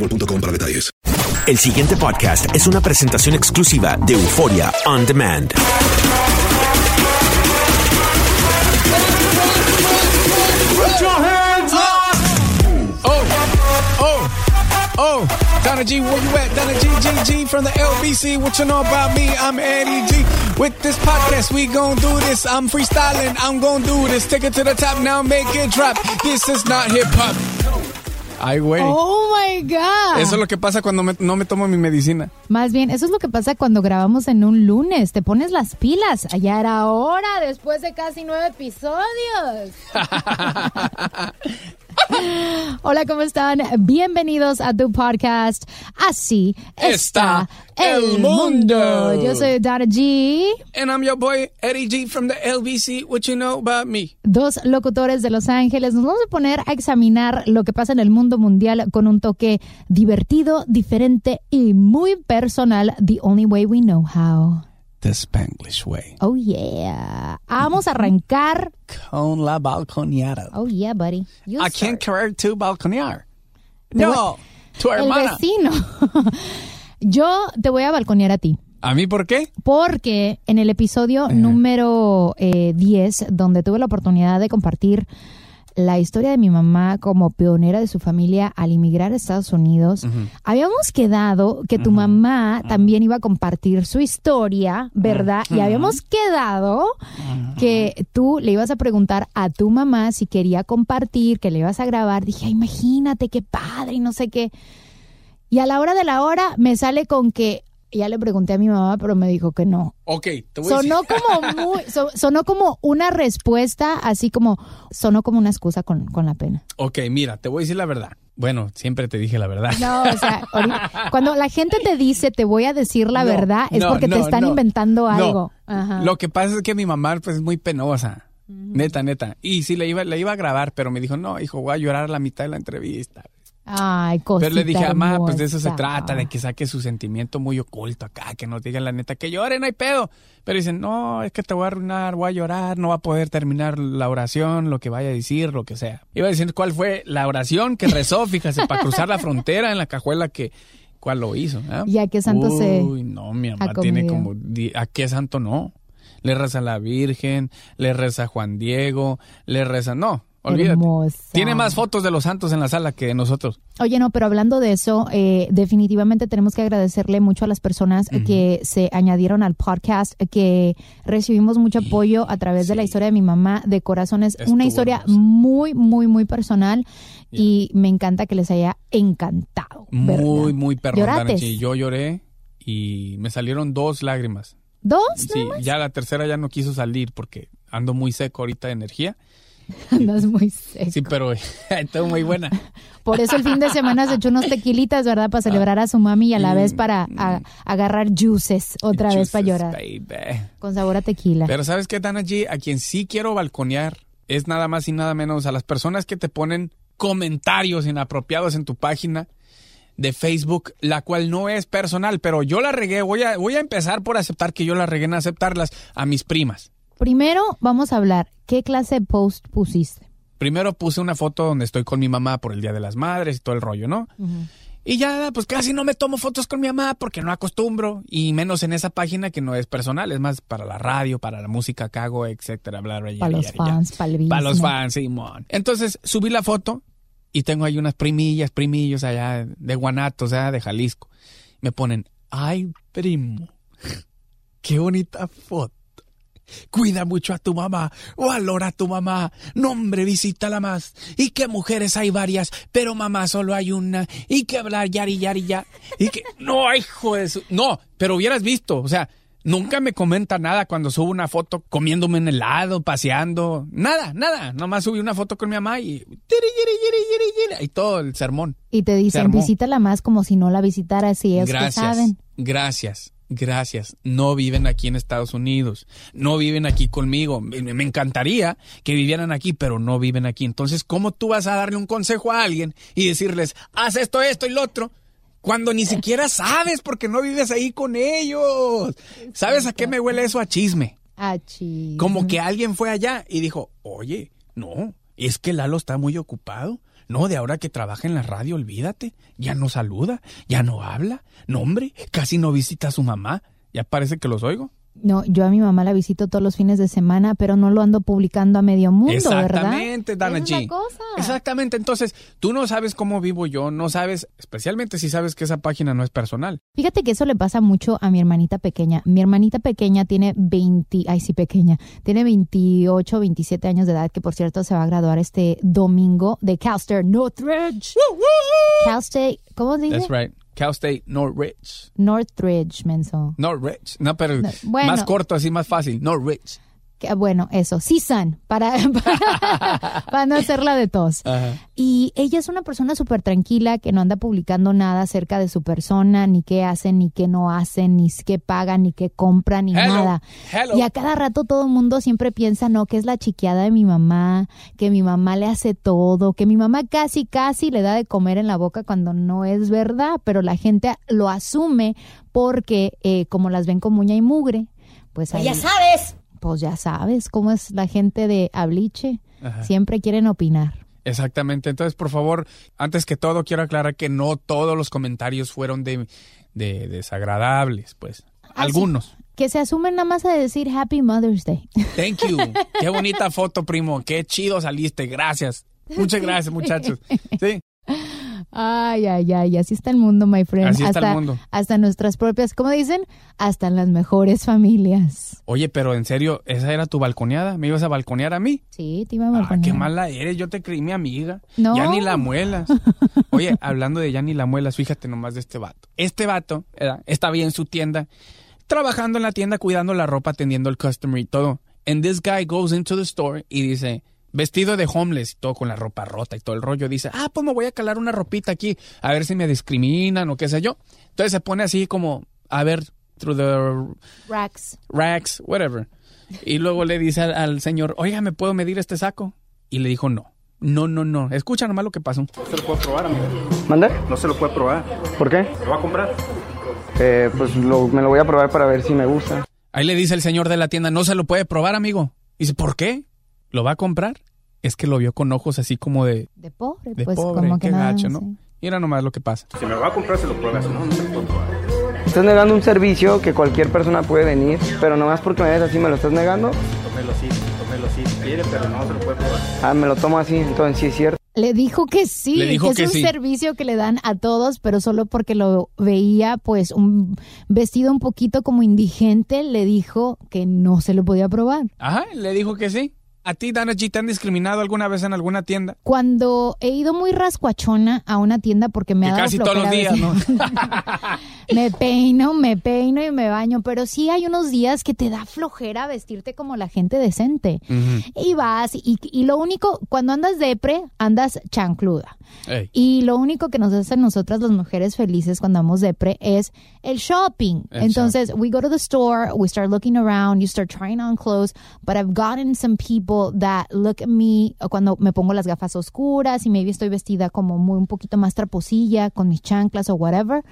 boostmobile.com para detalles. El siguiente podcast es una presentación exclusiva de Euforia On Demand. Oh, oh, oh, Donna G, where you at? Donna G, G, G from the LBC. What you know about me? I'm Eddie G. With this podcast, we gon' do this. I'm freestyling, I'm gon' do this. Take it to the top now, make it drop. This is not hip hop. Ay, güey. Oh my God. Eso es lo que pasa cuando me- no me tomo mi medicina. Más bien, eso es lo que pasa cuando grabamos en un lunes. Te pones las pilas. Allá era hora después de casi nueve episodios. Hola, ¿cómo están? Bienvenidos a tu podcast. Así está, el mundo. Yo soy Dara G. And I'm your boy, Eddie G from the LBC. What you know about me? Dos locutores de Los Ángeles. Nos vamos a poner a examinar lo que pasa en el mundo mundial con un toque divertido, diferente y muy personal. The only way we know how. The Spanglish way. Oh yeah. Vamos a arrancar. Con la balconeada. Oh yeah, buddy. You I start. can't querer to balconear. Voy- No, tu El hermana. vecino. Yo te voy a balconear a ti. ¿A mí por qué? Porque en el episodio Eh. número eh, 10, donde tuve la oportunidad de compartir la historia de mi mamá como pionera de su familia al inmigrar a Estados Unidos, habíamos quedado que tu mamá también iba a compartir su historia, ¿verdad? Y habíamos quedado que tú le ibas a preguntar a tu mamá si quería compartir, que le ibas a grabar. Dije, "Ay, imagínate qué padre y no sé qué. Y a la hora de la hora me sale con que ya le pregunté a mi mamá, pero me dijo que no. Ok, te voy a decir. Sonó como muy, so- sonó como una respuesta, así como, sonó como una excusa con, con la pena. Ok, mira, te voy a decir la verdad. Bueno, siempre te dije la verdad. No, o sea, cuando la gente te dice te voy a decir la No, verdad, es no, porque te están inventando algo. Ajá. Lo que pasa es que mi mamá pues es muy penosa. Neta, neta. Y sí, le iba, le iba a grabar, pero me dijo, no, hijo, voy a llorar a la mitad de la entrevista. Ay, cosita Pero le dije, mamá, pues de eso se hermosa". trata, de que saque su sentimiento muy oculto acá, que nos digan la neta, que lloren, no hay pedo. Pero dicen, no, es que te voy a arruinar, voy a llorar, no va a poder terminar la oración, lo que vaya a decir, lo que sea. Iba a decir cuál fue la oración que rezó, fíjese, para cruzar la frontera en la cajuela que, cuál lo hizo. ¿ah? ¿Y a qué santo se Uy, no, mi mamá tiene como, ¿a qué santo no? Le reza a la Virgen, le reza a Juan Diego, le reza, no, Olvídate. Hermosa. Tiene más fotos de los santos en la sala que de nosotros. Oye, no, pero hablando de eso, eh, definitivamente tenemos que agradecerle mucho a las personas que se añadieron al podcast, que recibimos mucho apoyo a través de la historia de mi mamá de corazones. Estuvo Una historia hermosa. muy, muy, muy personal y me encanta que les haya encantado. ¿verdad? Muy, muy. Danachi. Yo lloré y me salieron dos lágrimas. ¿Dos? Sí, ya la tercera ya no quiso salir porque ando muy seco ahorita de energía. Andas muy seco. Sí, pero estoy muy buena. Por eso el fin de semana se echó unos tequilitas, ¿verdad? Para celebrar a su mami y a la vez para a- agarrar juices otra vez para Mm. Llorar. baby. Con sabor a tequila. Pero ¿sabes qué, Dana G? A quien sí quiero balconear es nada más y nada menos a las personas que te ponen comentarios inapropiados en tu página de Facebook, la cual no es personal, pero yo la regué. Voy a, voy a empezar por aceptar que yo la regué en aceptarlas a mis primas. Primero vamos a hablar, ¿qué clase de post pusiste? Primero puse una foto donde estoy con mi mamá por el Día de las Madres y todo el rollo, ¿no? Y ya, pues casi no me tomo fotos con mi mamá porque no acostumbro, y menos en esa página que no es personal, es más para la radio, para la música que hago, etcétera, bla, bla, bla. Para los fans, para el. Para los fans, Simón. Entonces subí la foto y tengo ahí unas primillas, primillos allá de Guanato, o sea, de Jalisco. Me ponen, ay, primo, qué bonita foto. Cuida mucho a tu mamá, valora a tu mamá, no hombre, visítala más. Y que mujeres hay varias, pero mamá solo hay una. Y que hablar yari, yari, ya. Y que, no, hijo de su... No, pero hubieras visto, o sea, nunca me comenta nada cuando subo una foto comiéndome un helado, paseando. Nada, nada. Nomás subí una foto con mi mamá y... Y todo el sermón. Y te dicen, visítala más como si no la visitaras y ellos que Gracias. saben. Gracias. Gracias. No viven aquí en Estados Unidos. No viven aquí conmigo. Me, encantaría que vivieran aquí, pero no viven aquí. Entonces, ¿cómo tú vas a darle un consejo a alguien y decirles, haz esto, esto y lo otro? Cuando ni siquiera sabes porque no vives ahí con ellos. ¿Sabes a qué me huele eso? A chisme. Ah, chis. Como que alguien fue allá y dijo, oye, no, es que Lalo está muy ocupado. No, de ahora que trabaja en la radio, olvídate. Ya no saluda, ya no habla. No, hombre, casi no visita a su mamá. Ya parece que los oigo. No, yo a mi mamá la visito todos los fines de semana, pero no lo ando publicando a medio mundo, ¿verdad? Exactamente, Dana Esa es G. cosa. Exactamente. Entonces, tú no sabes cómo vivo yo, no sabes, especialmente si sabes que esa página no es personal. Fíjate que eso le pasa mucho a mi hermanita pequeña. Mi hermanita pequeña tiene 20, ay sí, pequeña, tiene 28, 27 años de edad, que por cierto se va a graduar este domingo de Cal State Northridge. Cal State, ¿cómo se dice? That's right. Cal State Northridge. Northridge, menso. Northridge. No, pero No, bueno. más corto, así más fácil. Northridge. Que, bueno, eso, CSUN, para, para, para no hacerla de tos. Ajá. Y ella es una persona súper tranquila que no anda publicando nada acerca de su persona, ni qué hacen, ni qué no hacen, ni qué pagan, ni qué compran, ni Hello, nada. hello. Y a cada rato todo el mundo siempre piensa, no, que es la chiqueada de mi mamá, que mi mamá le hace todo, que mi mamá casi, casi le da de comer en la boca cuando no es verdad, pero la gente lo asume porque eh, como las ven con muña y mugre, pues ahí, Ya sabes. Pues ya sabes cómo es la gente de Abliche, Ajá. siempre quieren opinar. Exactamente. Entonces, por favor, antes que todo, quiero aclarar que no todos los comentarios fueron de, de desagradables, pues. Algunos. Que se asumen nada más a decir Happy Mother's Day. Thank you. Qué bonita foto, primo. Qué chido saliste. Gracias. Muchas gracias, muchachos. Sí. Ay, ay, ay, así está el mundo, my friend. Así está el hasta, mundo. Hasta nuestras propias, ¿cómo dicen? Hasta en las mejores familias. Oye, pero en serio, ¿esa era tu balconeada? ¿Me ibas a balconear a mí? Sí, te iba a Ah, balconear. qué mala eres. Yo te creí mi amiga. No. Ya ni la muelas. Oye, hablando de ya ni la muelas, fíjate nomás de este vato. Este vato ¿verdad? está bien en su tienda, trabajando en la tienda, cuidando la ropa, atendiendo el customer y todo. And this guy goes into the store y dice, vestido de homeless y todo con la ropa rota y todo el rollo, dice, ah, pues me voy a calar una ropita aquí, a ver si me discriminan o qué sé yo. Entonces se pone así como, a ver, through the Rax. racks, whatever. Y luego le dice al, al señor, oiga, ¿me puedo medir este saco? Y le dijo, no. No, no, no. Escucha nomás lo que pasó. se lo puedo probar, amigo. ¿Mande? No se lo puede probar. ¿Por qué? ¿Lo va a comprar? Eh, pues lo- me lo voy a probar para ver si me gusta. Ahí le dice el señor de la tienda, no se lo puede probar, amigo. dice, ¿por qué? ¿Lo va a comprar? Es que lo vio con ojos así como de, De pobre, de pues pobre, como que qué nada. gacho, ¿no? sí. Mira nomás lo que pasa. Si me lo va a comprar, se lo prueba. Si no, no se lo puedo probar. Estás negando un servicio que cualquier persona puede venir, pero nomás porque me ves así me lo estás negando. Tómelo así, tómelo así. sí, quiere, pero no se lo puede probar. Ah, me lo tomo así, entonces sí es cierto. Le dijo que sí, Le dijo que es que un sí. servicio que le dan a todos, pero solo porque lo veía pues un vestido un poquito como indigente, le dijo que no se lo podía probar. Ajá, le dijo que sí. ¿A ti, Dana G, te han discriminado alguna vez en alguna tienda? Cuando he ido muy rascuachona a una tienda porque me ha dado casi todos los flojera días, ¿no? me peino, me peino y me baño, pero sí hay unos días que te da flojera vestirte como la gente decente. Y vas y, y lo único, cuando andas depre, andas chancluda. Ey. Y lo único que nos hace a nosotras las mujeres felices cuando andamos depre es el shopping. El Entonces, we go to the store, we start looking around, you start trying on clothes, but I've gotten some people that look at me cuando me pongo las gafas oscuras y maybe estoy vestida como muy un poquito más traposilla con mis chanclas o whatever.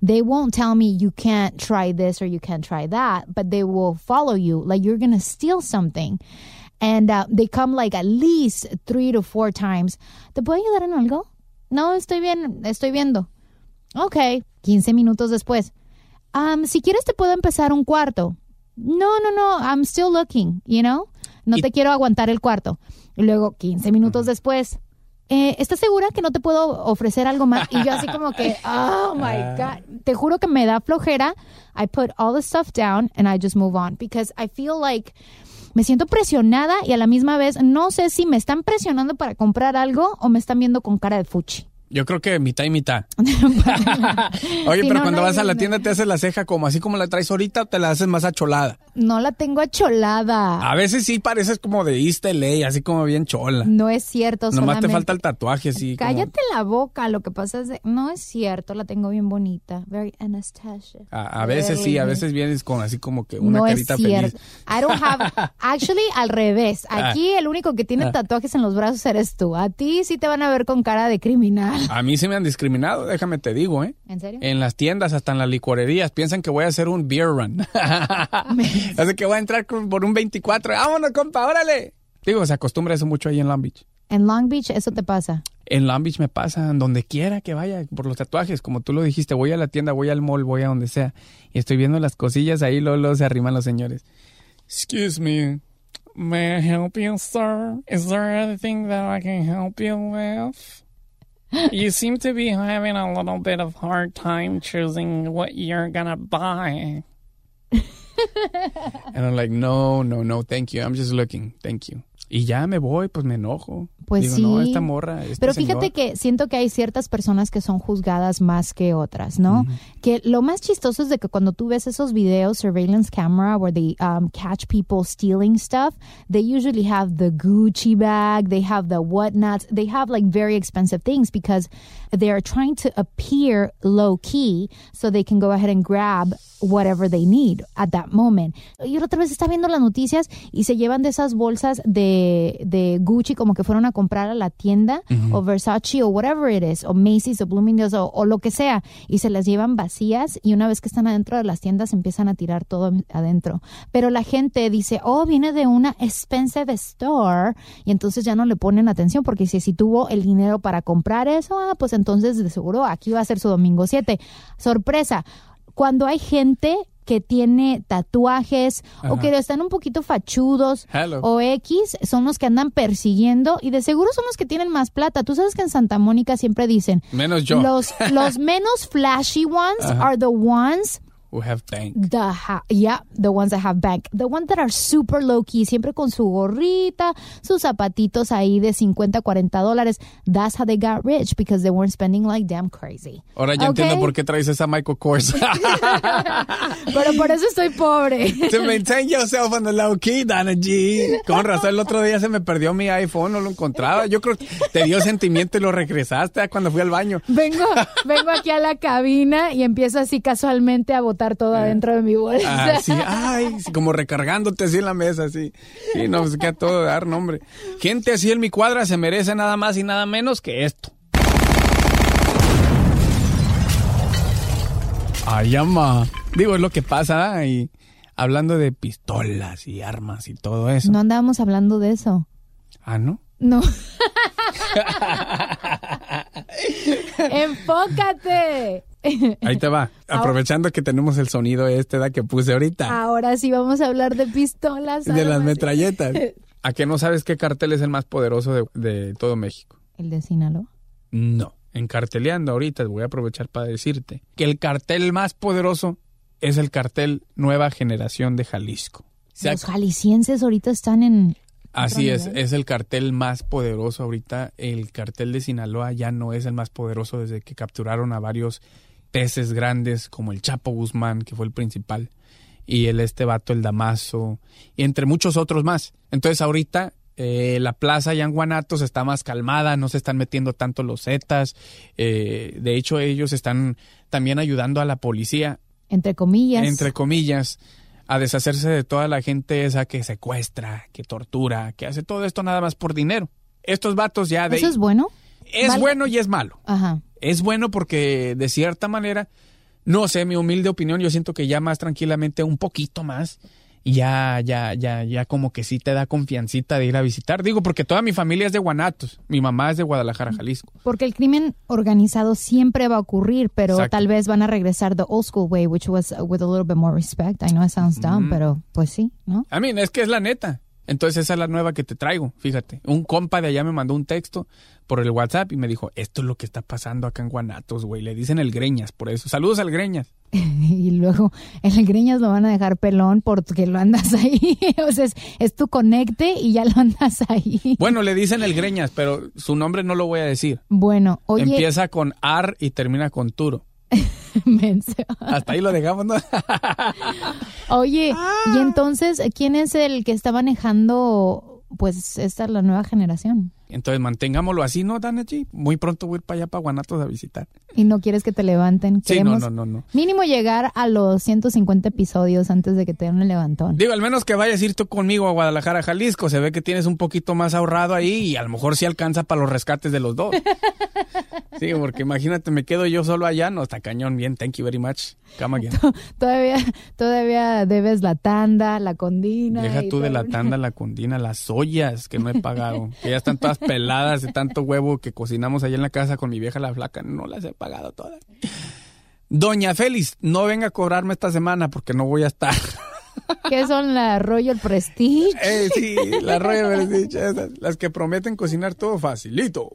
They won't tell me you can't try this or you can't try that, but they will follow you like you're going to steal something. And uh, they come like at least three to four times. ¿Te puedo ayudar en algo? No, estoy bien, estoy viendo. Ok, 15 minutos después. Um, si quieres te puedo empezar un cuarto. No, no, no, I'm still looking, you know? No Y- te quiero aguantar el cuarto. Y luego, 15 minutos después. Eh, ¿Estás segura que no te puedo ofrecer algo más? Y yo así como que, oh my God. Te juro que me da flojera. I put all the stuff down and I just move on because I feel like me siento presionada y a la misma vez no sé si me están presionando para comprar algo o me están viendo con cara de fuchi. Yo creo que mitad y mitad. Oye, Si pero no, cuando no vas a la tienda te haces la ceja como así como la traes ahorita o te la haces más acholada. No la tengo acholada. A veces sí pareces como de East LA, así como bien chola. No es cierto. Nomás te falta el tatuaje como- Cállate la boca, lo que pasa es de... No es cierto, la tengo bien bonita. Very Anastasia. A, a veces sí, a veces vienes con así como que una no carita es cierto. feliz. I don't have... Actually, al revés. Aquí el único que tiene Ah. tatuajes en los brazos eres tú. A ti sí te van a ver con cara de criminal. A mí sí me han discriminado, déjame te digo, ¿eh? ¿En serio? En las tiendas, hasta en las licorerías, piensan que voy a hacer un beer run. Así que voy a entrar por un 24. ¡Vámonos, compa, órale! Digo, se acostumbra eso mucho ahí en Long Beach. En Long Beach eso te pasa. En Long Beach me pasa, donde quiera que vaya, por los tatuajes, como tú lo dijiste, voy a la tienda, voy al mall, voy a donde sea, y estoy viendo las cosillas ahí, luego, luego se arriman los señores. Excuse me, may I help you, sir? Is there anything that I can help you with? You seem to be having a little bit of hard time choosing what you're gonna buy. And I'm like, no, no, no, thank you. I'm just looking, thank you. Y ya me voy, pues me enojo. Pues Digo, sí. no, esta morra, este Pero fíjate señor. que siento que hay ciertas personas que son juzgadas más que otras, ¿no? Que lo más chistoso es de que cuando tú ves esos videos, surveillance camera, where they um, catch people stealing stuff, they usually have the Gucci bag, they have the whatnots, they have like very expensive things because they are trying to appear low key so they can go ahead and grab whatever they need at that moment. Y otra vez estaba viendo las noticias y se llevan de esas bolsas de, de Gucci como que fueron a comprar a la tienda o Versace o whatever it is, o Macy's o Bloomingdale's o, o lo que sea y se las llevan vacías y una vez que están adentro de las tiendas empiezan a tirar todo adentro. Pero la gente dice, oh, viene de una expensive store y entonces ya no le ponen atención porque si, si tuvo el dinero para comprar eso, ah, pues entonces de seguro aquí va a ser su domingo 7. Sorpresa, cuando hay gente que tiene tatuajes o que están un poquito fachudos Hello. o X, son los que andan persiguiendo y de seguro son los que tienen más plata. Tú sabes que en Santa Mónica siempre dicen, Menos yo. los, los menos flashy ones Ajá. are the ones Who have bank. The ha- yeah, the ones that have bank. The ones that are super low key, siempre con su gorrita, sus zapatitos ahí de 50, 40 dólares. That's how they got rich because they weren't spending like damn crazy. Ahora ya Ok. entiendo por qué traes esa Michael Kors. Pero por eso estoy pobre. to maintain yourself on the low key, Dana G. Con razón, el otro día se me perdió mi iPhone, no lo encontraba. Yo creo que te dio sentimiento y lo regresaste cuando fui al baño. Vengo, vengo aquí a la cabina y empiezo así casualmente a botar todo adentro de mi bolsa. Ah, sí, ay, como recargándote así en la mesa, así. Sí, no, pues que a todo dar nombre. Gente así en mi cuadra se merece nada más y nada menos que esto. Ay, ama. Digo, es lo que pasa, ¿ah? y hablando de pistolas y armas y todo eso. No andábamos hablando de eso. Ah, ¿no? No. Enfócate. Ahí te va. Aprovechando que tenemos el sonido este da que puse ahorita. Ahora sí vamos a hablar de pistolas. de las metralletas. ¿A qué no sabes qué cartel es el más poderoso de, de todo México? El de Sinaloa. No. En carteleando ahorita, voy a aprovechar para decirte que el cartel más poderoso es el cartel Nueva Generación de Jalisco. Se Los jaliscienses ahorita están en... Así es, es el cartel más poderoso ahorita. El cartel de Sinaloa ya no es el más poderoso desde que capturaron a varios peces grandes como el Chapo Guzmán, que fue el principal, y el este vato, el Damaso, y entre muchos otros más. Entonces ahorita eh, la plaza allá en Guanatos está más calmada, no se están metiendo tanto los zetas. eh, de hecho, ellos están también ayudando a la policía Entre comillas. entre comillas, a deshacerse de toda la gente esa que secuestra, que tortura, que hace todo esto nada más por dinero. Estos vatos ya de ¿Eso es bueno? es Vale. bueno y es malo. Ajá. Es bueno porque de cierta manera, no sé, mi humilde opinión, yo siento que ya más tranquilamente, un poquito más, ya, ya, ya, ya como que sí te da confiancita de ir a visitar. Digo, porque toda mi familia es de Guanatos, mi mamá es de Guadalajara, Jalisco. Porque el crimen organizado siempre va a ocurrir, pero Exacto. tal vez van a regresar the old school way, which was with a little bit more respect. I know it sounds dumb, Mm. pero pues sí, ¿no? I mean, es que es la neta. Entonces esa es la nueva que te traigo, fíjate. Un compa de allá me mandó un texto por el WhatsApp y me dijo, esto es lo que está pasando acá en Guanatos, güey. Le dicen el Greñas, por eso. Saludos al Greñas. y luego el Greñas lo van a dejar pelón porque lo andas ahí. o sea, es, es tu conecte y ya lo andas ahí. Bueno, le dicen el Greñas, pero su nombre no lo voy a decir. Bueno, oye, Empieza con Ar y termina con Turo. Hasta ahí lo dejamos, ¿no? Oye, Ah. y entonces, ¿quién es el que está manejando, pues, esta la nueva generación? Entonces mantengámoslo así, ¿no, Danachi? Muy pronto voy a ir para allá, para Guanatos, a visitar. Y no quieres que te levanten. Sí, Queremos no, no, no, no. Mínimo llegar a los 150 episodios antes de que te den el levantón. Digo, al menos que vayas a ir tú conmigo a Guadalajara, Jalisco. Se ve que tienes un poquito más ahorrado ahí y a lo mejor sí alcanza para los rescates de los dos. Sí, porque imagínate, me quedo yo solo allá. No, está cañón. Bien, thank you very much. Come again. Todavía, todavía debes la tanda, la condina. Deja tú de la tanda, la condina, las ollas que no he pagado. Que ya están todas peladas de tanto huevo que cocinamos allá en la casa con mi vieja la flaca. No las he pagado todas. Doña Félix, no venga a cobrarme esta semana porque no voy a estar. ¿Qué son la Royal Prestige? Eh, sí, la Royal Prestige, esas, las que prometen cocinar todo facilito.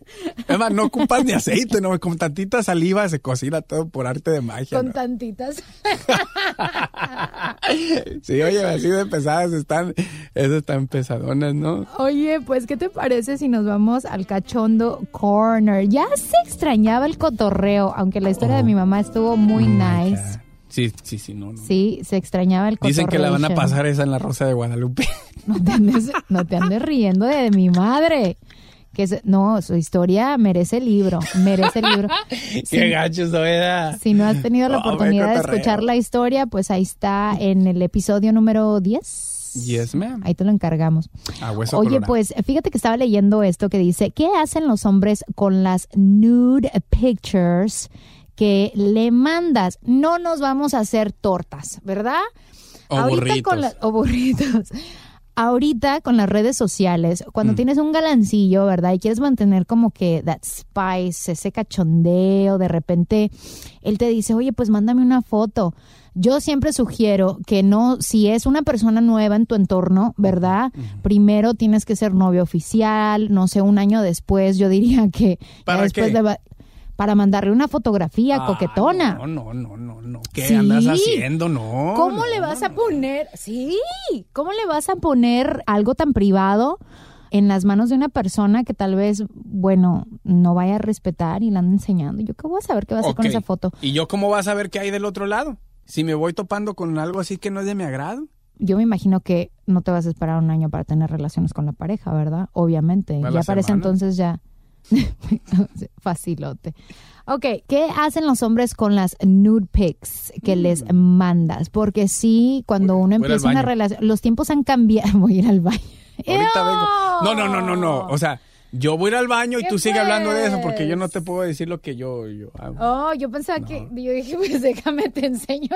Es más, no ocupas ni aceite, no, con tantita saliva se cocina todo por arte de magia. Con ¿no? tantitas. Sí, oye, así de pesadas están, esas están pesadonas, ¿no? Oye, pues, ¿qué te parece si nos vamos al cachondo corner? Ya se extrañaba el cotorreo, aunque la historia de mi mamá estuvo muy nice. Sí, sí, sí, no, no. Sí, se extrañaba el. Dicen que la van a pasar esa en la Rosa de Guadalupe. No te andes, no te andes riendo de mi madre. Que se- no, su historia merece libro, merece libro. Qué Sí. gacho soy. Si no has tenido la oportunidad de escuchar la historia, pues ahí está en el episodio número 10. Yes, ma'am. Ahí te lo encargamos. A hueso Oye, colorado. pues fíjate que estaba leyendo esto que dice, ¿qué hacen los hombres con las nude pictures que le mandas? No nos vamos a hacer tortas, ¿verdad? O Ahorita burritos. con la- o burritos. Ahorita con las redes sociales, cuando Mm. tienes un galancillo, ¿verdad? Y quieres mantener como que that spice, ese cachondeo, de repente él te dice, oye, pues mándame una foto. Yo siempre sugiero que no, si es una persona nueva en tu entorno, ¿verdad? Primero tienes que ser novio oficial, no sé, un año después, yo diría que ya ¿Para después qué? de para mandarle una fotografía Ah, coquetona. No, no, no, no, no. ¿Qué Sí. andas haciendo? No. ¿Cómo no. le vas a poner? Sí, ¿cómo le vas a poner algo tan privado en las manos de una persona que tal vez, bueno, no vaya a respetar y la anda enseñando? ¿Yo qué voy a saber qué va a hacer con esa foto? ¿Y yo cómo vas a ver qué hay del otro lado? Si me voy topando con algo así que no es de mi agrado. Yo me imagino que no te vas a esperar un año para tener relaciones con la pareja, ¿verdad? Obviamente. Ya para ese entonces ya. Facilote. Ok, ¿qué hacen los hombres con las nude pics que les mandas? Porque sí, cuando uno Mm. voy empieza una relación, los tiempos han cambiado. Voy a ir al baño. Ahorita vengo. No, no, no, no, no. O sea, yo voy a ir al baño y ¿Qué tú sigue hablando de eso pues? porque yo no te puedo decir lo que yo, yo hago. Oh, yo pensaba que, yo dije, pues déjame te enseño.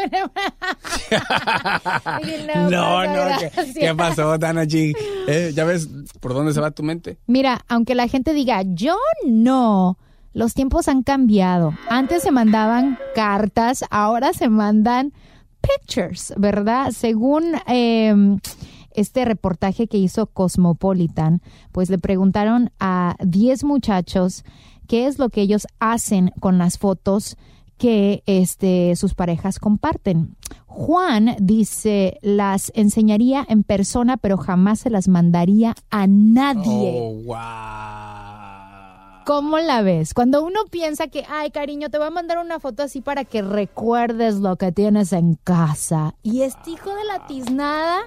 Dije, no, no, ¿qué, gracias. qué pasó, Dana G? Eh, ¿Ya ves por dónde se va tu mente? Mira, aunque la gente diga, yo no, Los tiempos han cambiado. Antes se mandaban cartas, ahora se mandan pictures, ¿verdad? Según eh, este reportaje que hizo Cosmopolitan, pues le preguntaron a 10 muchachos qué es lo que ellos hacen con las fotos que este, sus parejas comparten. Juan dice, las enseñaría en persona, pero jamás se las mandaría a nadie. Oh, wow. ¿Cómo la ves? Cuando uno piensa que, ay, cariño, te voy a mandar una foto así para que recuerdes lo que tienes en casa. Y este hijo de la tiznada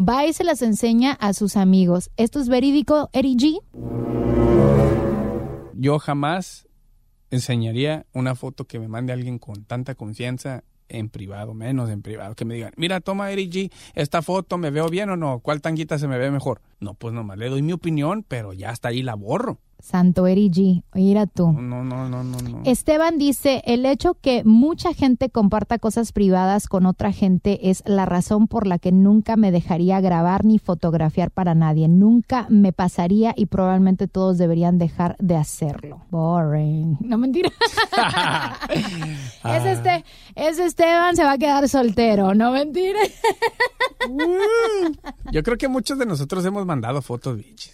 va y se las enseña a sus amigos. ¿Esto es verídico, Eri G? Yo jamás enseñaría una foto que me mande alguien con tanta confianza en privado, menos en privado, que me digan, mira, toma Eric G, esta foto, ¿me veo bien o no? ¿Cuál tanguita se me ve mejor? No, pues nomás le doy mi opinión, pero ya está ahí la borro. Santo Eri G, mira tú. No, no, no, no, no. Esteban dice, el hecho que mucha gente comparta cosas privadas con otra gente es la razón por la que nunca me dejaría grabar ni fotografiar para nadie. Nunca me pasaría y probablemente todos deberían dejar de hacerlo. Boring. No mentira. es este, es Esteban, se va a quedar soltero. No mentira. Yo creo que muchos de nosotros hemos mandado fotos, bichis.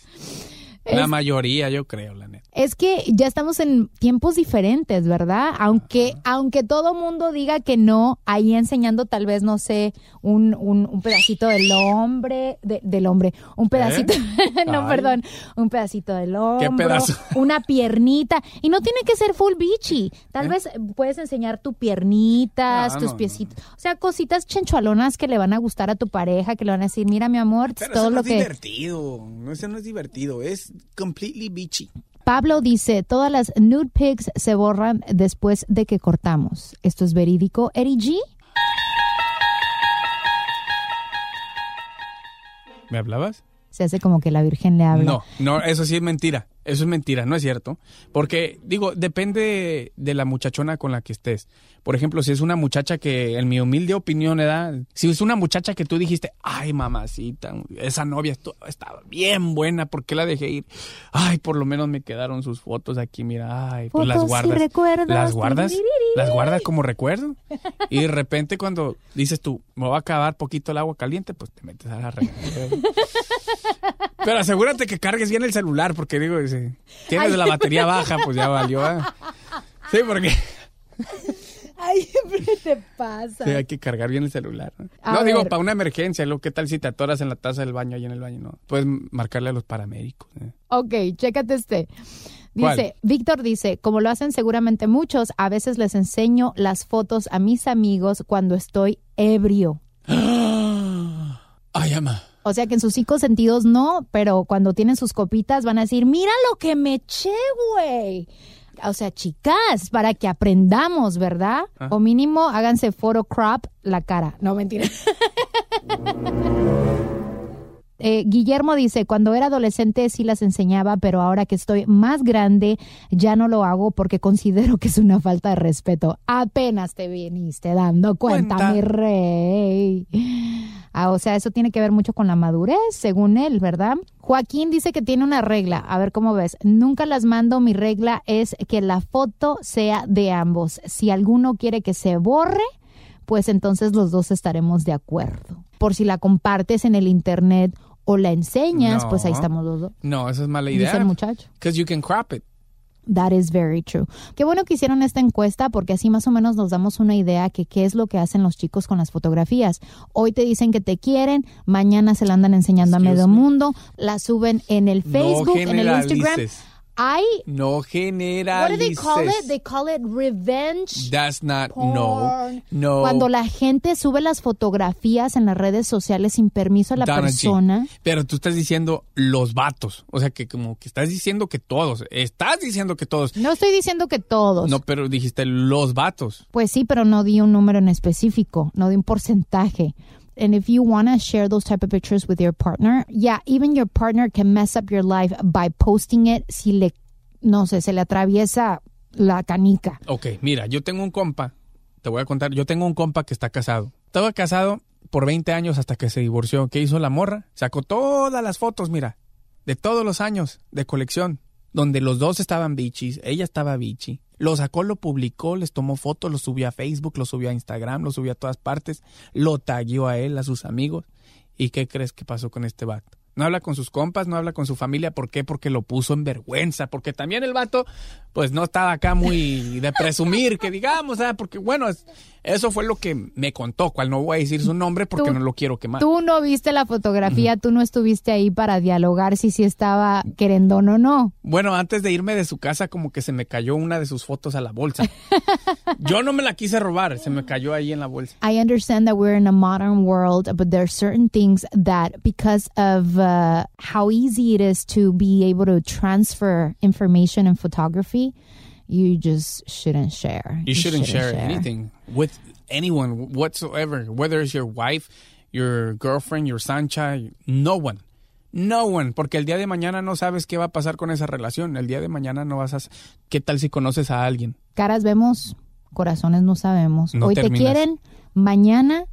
La mayoría, yo creo, la neta. Es que ya estamos en tiempos diferentes, ¿verdad? Aunque, aunque todo mundo diga que no, ahí enseñando tal vez, no sé, un, un, un pedacito del hombre, de- del hombre, un pedacito, no, Ay. perdón, un pedacito del hombro, pedazo? una piernita, y no tiene que ser full bichi, tal vez puedes enseñar tu piernitas, No, tus no, no. piecitos, o sea, cositas chenchualonas que le van a gustar a tu pareja, que le van a decir, mira mi amor, Pero todo eso no lo es que... divertido. No, eso no es divertido. Es completely bitchy. Pablo dice, todas las nude pics se borran después de que cortamos. ¿Esto es verídico, Eri G? ¿Me hablabas? Se hace como que la Virgen le habla. No, no, eso sí es mentira. Eso es mentira, no es cierto. Porque, digo, depende de la muchachona con la que estés. Por ejemplo, si es una muchacha que, en mi humilde opinión, ¿verdad? si es una muchacha que tú dijiste, ay, mamacita, esa novia estaba bien buena, ¿por qué la dejé ir? Ay, por lo menos me quedaron sus fotos aquí, mira, ay, pues las y guardas. recuerdos. Las guardas, las guardas como recuerdo. Y de repente cuando dices tú, me va a acabar poquito el agua caliente, pues te metes a la regadera. Pero asegúrate que cargues bien el celular, porque digo, tienes Ay. la batería baja, pues ya valió. ¿eh? Sí, porque Ay, siempre te pasa. sí, hay que cargar bien el celular. No, A digo, ver. para una emergencia, lo ¿qué tal si te atoras en la taza del baño, ahí en el baño? No, puedes marcarle a los paramédicos. ¿eh? Ok, chécate este. ¿Cuál? Dice, Víctor dice, como lo hacen seguramente muchos, a veces les enseño las fotos a mis amigos cuando estoy ebrio. Ay, ama. O sea que en sus cinco sentidos no, pero cuando tienen sus copitas van a decir, mira lo que me eché, güey. O sea, chicas, para que aprendamos, ¿verdad? Ah. O mínimo háganse photo crop la cara. No, mentira. Eh, Guillermo dice, cuando era adolescente sí las enseñaba, pero ahora que estoy más grande ya no lo hago porque considero que es una falta de respeto. Apenas te viniste dando cuenta, Cuenta. mi rey. Ah, o sea, eso tiene que ver mucho con la madurez, según él, ¿verdad? Joaquín dice que tiene una regla. A ver cómo ves. Nunca las mando. Mi regla es que la foto sea de ambos. Si alguno quiere que se borre, pues entonces los dos estaremos de acuerdo. Por si la compartes en el internet o la enseñas, No. pues ahí estamos los dos. No, esa es mala Dice idea. el muchacho. Because you can crop it. That is very true. Qué bueno que hicieron esta encuesta porque así más o menos nos damos una idea que qué es lo que hacen los chicos con las fotografías. Hoy te dicen que te quieren, mañana se la andan enseñando a medio me. mundo, la suben en el Facebook, en el Instagram. Hay No What generalices. do they call it? They call it revenge. That's not, no, porn. no. Cuando la gente sube las fotografías en las redes sociales sin permiso a la Donna G. persona. Pero tú estás diciendo los vatos. O sea, que como que estás diciendo que todos. Estás diciendo que todos. No estoy diciendo que todos. No, pero dijiste los vatos. Pues sí, pero no di un número en específico, no di un porcentaje. And if you want to share those type of pictures with your partner, yeah, even your partner can mess up your life by posting it si le, no sé, se le atraviesa la canica. Ok, mira, yo tengo un compa. Te voy a contar. Yo tengo un compa que está casado. Estaba casado por 20 años hasta que se divorció. ¿Qué hizo la morra? Sacó todas las fotos, mira. De todos los años de colección. donde los dos estaban bichis, ella estaba bichi. Lo sacó, lo publicó, les tomó fotos, lo subió a Facebook, lo subió a Instagram, lo subió a todas partes, lo taguió a él, a sus amigos. ¿Y qué crees que pasó con este vato? No habla con sus compas, no habla con su familia. ¿Por qué? Porque lo puso en vergüenza. Porque también el vato, pues no estaba acá muy de presumir, que digamos, ¿ah? porque bueno, es- eso fue lo que me contó, cual no voy a decir su nombre porque Tú- no lo quiero quemar. Tú no viste la fotografía, tú no estuviste ahí para dialogar si sí estaba querendón o no. Bueno, antes de irme de su casa, como que se me cayó una de sus fotos a la bolsa. Yo no me la quise robar, se me cayó ahí en la bolsa. I understand that we're in a modern world, but there are certain things that, because of uh, how easy it is to be able to transfer information and photography, you just shouldn't share. You shouldn't share anything with anyone whatsoever, whether it's your wife, your girlfriend, your sancha, no one. No one, porque el día de mañana no sabes qué va a pasar con esa relación. El día de mañana no vas a... ¿Qué tal si conoces a alguien? Caras vemos, corazones no sabemos. No Hoy te quieren, mañana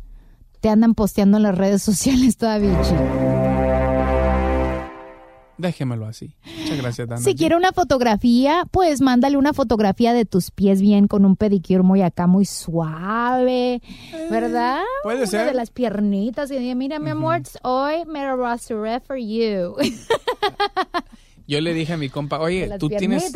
te andan posteando en las redes sociales toda bichi. Déjemelo así. Muchas gracias, Dana. Si quiere una fotografía, pues mándale una fotografía de tus pies bien con un pedicure muy acá, muy suave, ¿verdad? Eh, puede Una ser. de las piernitas y diga, mira, mi amor, hoy me rasuré for you. Yo le dije a mi compa, oye, tú tienes...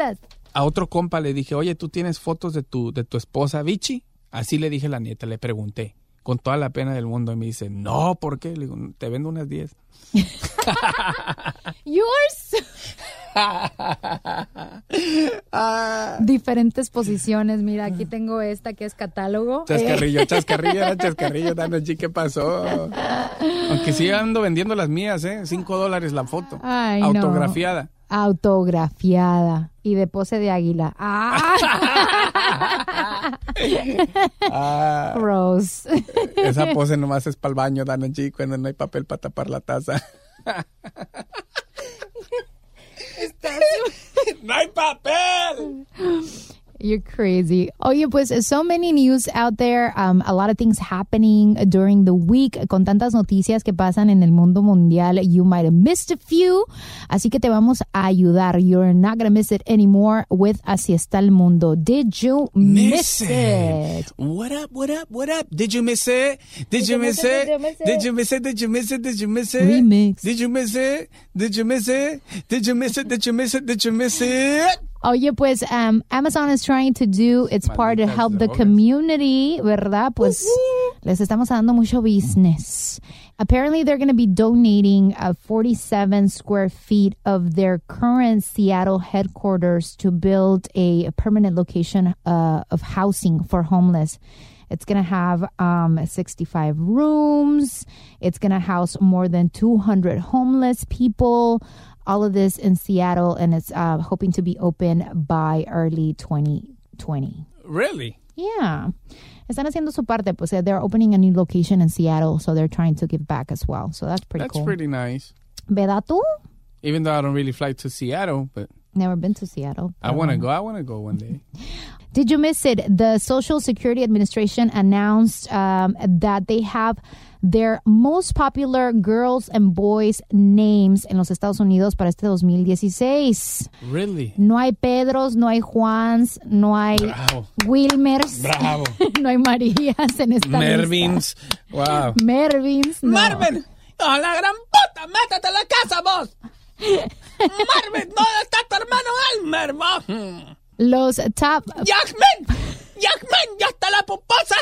A otro compa le dije, oye, ¿tú tienes fotos de tu, de tu esposa Vichy? Así le dije a la nieta, le pregunté, con toda la pena del mundo. Y me dice, no, ¿por qué? Le digo, te vendo unas 10. Yours. Diferentes posiciones. Mira, aquí tengo esta que es catálogo. Chascarrillo, Eh. chascarrillo, chascarrillo, G, ¿qué pasó? Aunque sí ando vendiendo las mías, ¿eh? Cinco dólares la foto. Ay, no. autografiada. Autografiada. Y de pose de águila. ¡Ah! Ah, Gross. esa pose nomás es para el baño, Dana G, cuando no hay papel para tapar la taza. ¡No hay papel! You're crazy. Oye, pues so many news out there, um, a lot of things happening during the week, con tantas noticias que pasan en el mundo mundial. You might have missed a few, así que te vamos a ayudar. You're not gonna miss it anymore with Así está el mundo. Did you miss, it? What up, what up, what up? Did you miss it? Did you miss it? Did you miss it? Did you miss it? Did you miss it? Remix. Did you miss it? Did you miss it? Did you miss it? Did you miss it? Did you miss it? Oye, pues um, Amazon is trying to do its part to Malditas help the community, ¿verdad? Pues les estamos dando mucho business. Apparently, they're going to be donating uh, 47 square feet of their current Seattle headquarters to build a permanent location uh, of housing for homeless. It's going to have um, 65 rooms. It's going to house more than 200 homeless people. All of this in Seattle, and it's uh, hoping to be open by early 2020. Really? Yeah. Están haciendo su parte, pues uh, they're opening a new location in Seattle, so they're trying to give back as well. So that's pretty That's cool. pretty nice. ¿Verdad tú? Even though I don't really fly to Seattle, but Never been to Seattle. I want to go. I want to go one day. Did you miss it? The Social Security Administration announced um, that they have their most popular girls and boys names en los Estados Unidos para este 2016. Really? No hay Pedros, no hay Juans, no hay Bravo. Wilmers, Bravo. no hay Marías en esta Mervins. Wow. lista. Mervins. no. Marvin. ¡A la gran puta! ¡Métete a la casa, vos! Marvin, ¿dónde está tu hermano Elmer? Los top. ¡Yasmin! ¡Yasmin! ¡Ya está la puposa!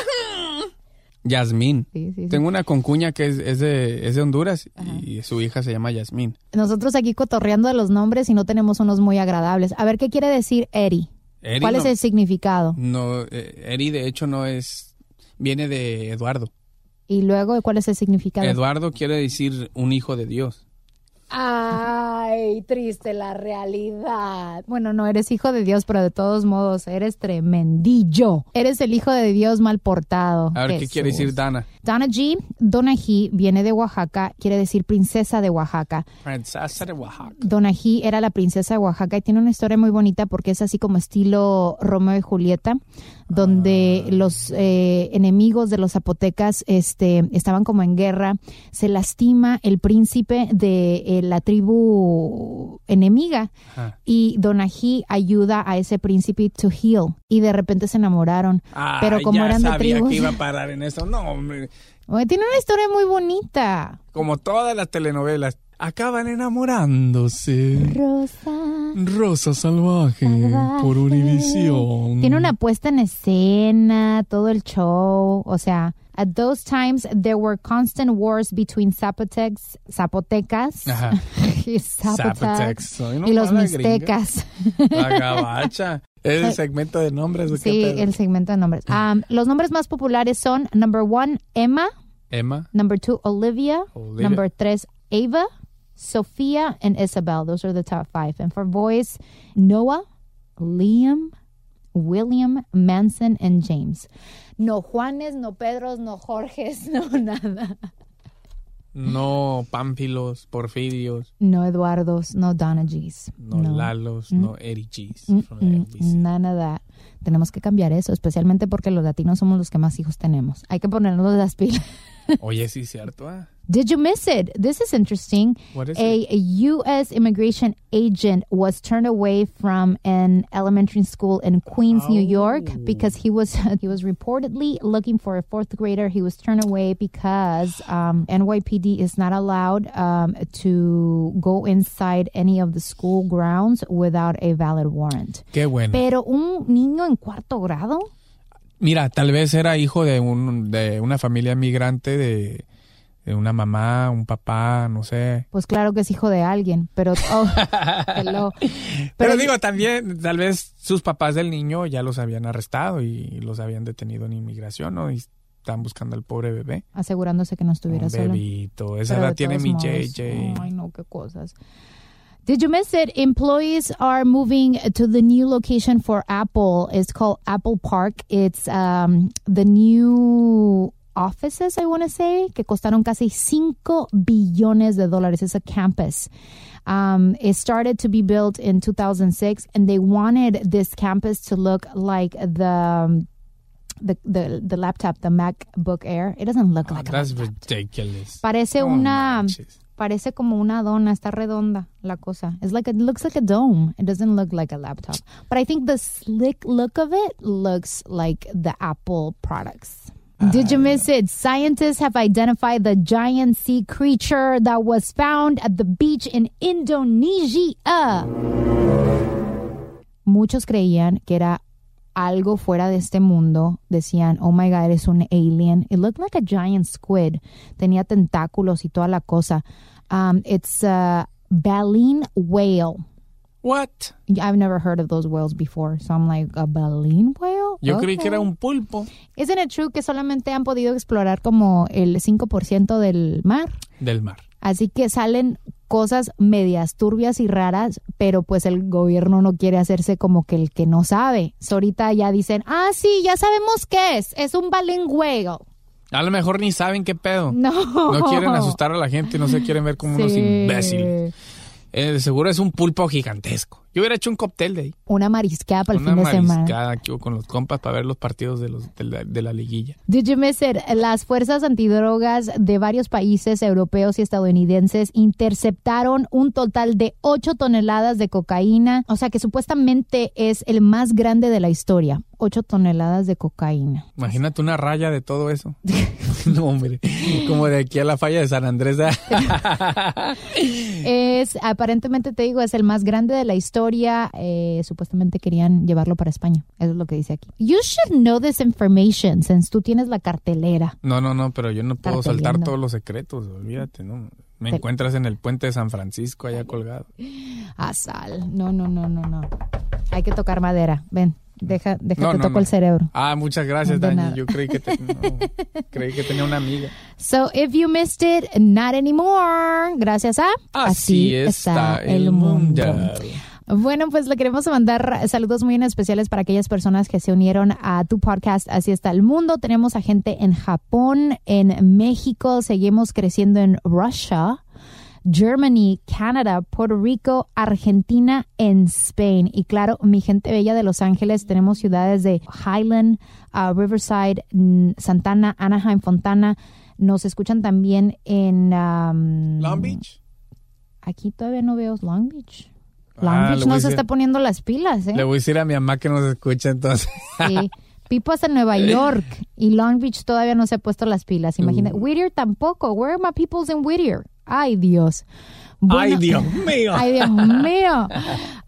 Yasmín. Sí, sí, sí. Tengo una concuña que es, es de, es de Honduras y su hija se llama Yasmín. Nosotros aquí cotorreando de los nombres y no tenemos unos muy agradables. A ver, ¿qué quiere decir Eri? Eri ¿Cuál no- es el significado? No, eh, Eri de hecho no es... Viene de Eduardo. Y luego, ¿cuál es el significado? Eduardo quiere decir un hijo de Dios. Ay, triste la realidad. Bueno, no eres hijo de Dios, pero de todos modos eres tremendillo. Eres el hijo de Dios mal portado. A ver, ¿qué quiere decir Dana? Donna G, Donna G viene de Oaxaca, quiere decir princesa de Oaxaca. Princesa de Oaxaca. Donna G era la princesa de Oaxaca y tiene una historia muy bonita porque es así como estilo Romeo y Julieta, donde Ah. los eh, enemigos de los zapotecas este, estaban como en guerra. Se lastima el príncipe de eh, la tribu enemiga Ajá. y Donají ayuda a ese príncipe to heal y de repente se enamoraron. Ah, Pero como ya eran de sabía tribus, que iba a parar en eso. No, hombre. Tiene una historia muy bonita. Como todas las telenovelas, acaban enamorándose. Rosa. Rosa salvaje, por Univisión. Tiene una puesta en escena, todo el show, o sea, at those times there were constant wars between Zapotecs, Zapotecas Ajá. y Zapotecs y los mixtecas. La gabacha. Es el segmento de nombres. ¿o qué Sí, el segmento de nombres. Um, los nombres más populares son number one, Emma, Emma. number two, Olivia, Olivia. number tres, Ava, Sophia, and Isabel. Those are the top five. And for boys, Noah, Liam, William, Manson, and James. No Juanes, no Pedros, no Jorges, no nada. No Pánfilos, Porfirios, No Eduardos, no Donagys. no, Lalos, Mm. no Erichis. From the LBC. Nada de that. Tenemos que cambiar eso, especialmente porque los latinos somos los que más hijos tenemos. Hay que ponernos las pilas. Oye, sí, cierto. ah. Did you miss it? This is interesting. What is a, a U.S. immigration agent was turned away from an elementary school in Queens, New York, because he was he was reportedly looking for a fourth grader. He was turned away because um, NYPD is not allowed um, to go inside any of the school grounds without a valid warrant. Qué bueno. Pero un niño en cuarto grado. Mira, tal vez era hijo de, un, de una familia migrante, de, de una mamá, un papá, no sé. Pues claro que es hijo de alguien, pero oh, hello. Pero, digo, también, tal vez sus papás del niño ya los habían arrestado y los habían detenido en inmigración, ¿no? Y están buscando al pobre bebé. asegurándose que no estuviera Un solo. bebito. Esa Pero edad tiene mi modos, JJ. Ay, no, qué cosas. Did you miss it? Employees are moving to the new location for Apple. It's called Apple Park. It's um, the new offices, I want to say, que costaron casi 5 billones de dólares. It's a campus. Um, it started to be built in 2006, and they wanted this campus to look like the um, the the, the laptop, the MacBook Air. It doesn't look like a That's ridiculous. Parece No una manches. Parece como una dona, está redonda la cosa. It's like it looks like a dome. It doesn't look like a laptop. But I think the slick look of it looks like the Apple products. Did you ah, miss it? Scientists have identified the giant sea creature that was found at the beach in Indonesia. Muchos creían que era algo fuera de este mundo. Decían, oh my God, es un alien. It looked like a giant squid. Tenía tentáculos y toda la cosa. Um, it's a baleen whale. What? I've never heard of those whales before. So I'm like, a baleen whale? Yo creí que era un pulpo Isn't it true que solamente han podido explorar como el 5% del mar? del mar. Así que salen cosas medias turbias y raras, pero pues el gobierno no quiere hacerse como que el que no sabe. So, ahorita ya dicen, ah, sí, ya sabemos qué es. Es un whale. A lo mejor ni saben qué pedo. No. No quieren asustar a la gente no se quieren ver como unos imbéciles. Eh, de seguro es un pulpo gigantesco. Yo hubiera hecho un cóctel de ahí. Una mariscada para el Una fin de semana. mariscada aquí con los compas para ver los partidos de, los, de, la, de la liguilla. Miss it? Las fuerzas antidrogas de varios países europeos y estadounidenses interceptaron un total de 8 toneladas de cocaína, o sea que supuestamente es el más grande de la historia. 8 toneladas de cocaína. Imagínate una raya de todo eso. no, hombre. Como de aquí a la falla de San Andrés. Es, aparentemente te digo, es el más grande de la historia. Eh, supuestamente querían llevarlo para España. Eso es lo que dice aquí. You should know this information since tú tienes la cartelera. No, no, no, pero yo no puedo Carteliendo. soltar todos los secretos, olvídate, ¿no? Me Te- encuentras en el puente de San Francisco allá colgado. A sal. No, no, no, no, no. Hay que tocar madera. Ven, deja, deja No, que no, toco no. el cerebro. Ah, muchas gracias, De Dani. nada. Yo creí que, te- creí que tenía una amiga. So if you missed it, not anymore. Gracias a Así está el mundo. Bueno, pues le queremos mandar saludos muy especiales para aquellas personas que se unieron a tu podcast Así está el mundo. Tenemos a gente en Japón, en México, seguimos creciendo en Russia. Germany, Canadá, Puerto Rico, Argentina, en Spain. Y claro, mi gente bella de Los Ángeles, tenemos ciudades de Highland, uh, Riverside, mm, Santana, Anaheim, Fontana. Nos escuchan también en... um, Long Beach. aquí todavía no veo Long Beach. Long Ah, Beach le voy no se está poniendo las pilas, ¿eh? Le voy a decir a mi mamá que nos escucha entonces. Sí. Pipo hasta Nueva York y Long Beach todavía no se ha puesto las pilas. Imagina, Uh. Whittier tampoco. Where are my peoples in Whittier? Ay, Dios. Ay, Dios mío. Ay, Dios mío.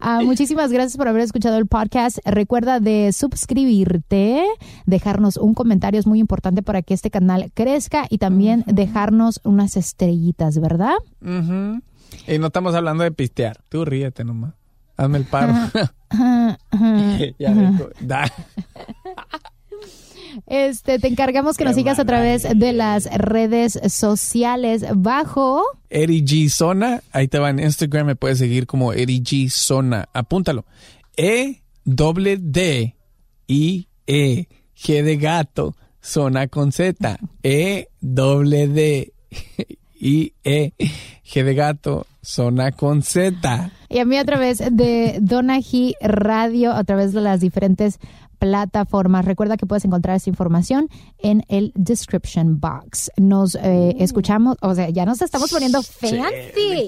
Ah, muchísimas gracias por haber escuchado el podcast. Recuerda de suscribirte, dejarnos un comentario, es muy importante para que este canal crezca y también dejarnos unas estrellitas, ¿verdad? Ujú. Y no estamos hablando de pistear. Tú ríete nomás. Hazme el paro. ya dijo, da. Este, te encargamos que nos sigas a través de las redes sociales bajo Eddie G Zona. Ahí te va en Instagram. Me puedes seguir como Eddie G Zona. Apúntalo. E doble D I E G de gato. Zona con Z. E doble D I E G de gato. Zona con Z. y a mí a través de Donaji Radio, a través de las diferentes plataformas. Recuerda que puedes encontrar esa información en el description box. Nos eh, escuchamos, o sea, ya nos estamos poniendo fancy. Que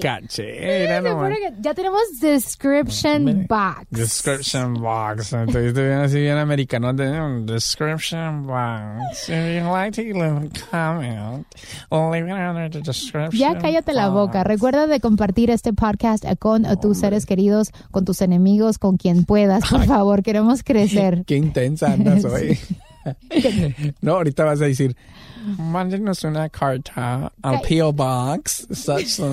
Ya tenemos description box. Description box. Entonces estoy bien así bien americano. de- Description box. If you like to leave a comment, leave it under the description Ya cállate la boca. Recuerda de compartir este podcast con tus seres queridos, con tus enemigos, con quien puedas. Por favor, queremos crecer. Qué intensa andas hoy. no, ahorita vas a decir, mándenos una carta al P.O. Box. Such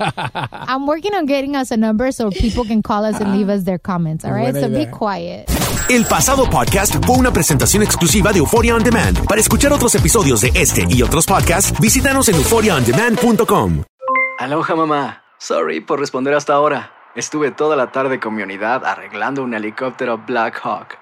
I'm working on getting us a number so people can call us and leave us their comments. All right, Buena so be quiet. El pasado podcast fue una presentación exclusiva de Euphoria On Demand. Para escuchar otros episodios de este y otros podcasts, visítanos en euphoriaondemand.com. Aloha mamá. Sorry por responder hasta ahora. Estuve toda la tarde con mi unidad arreglando un helicóptero Black Hawk.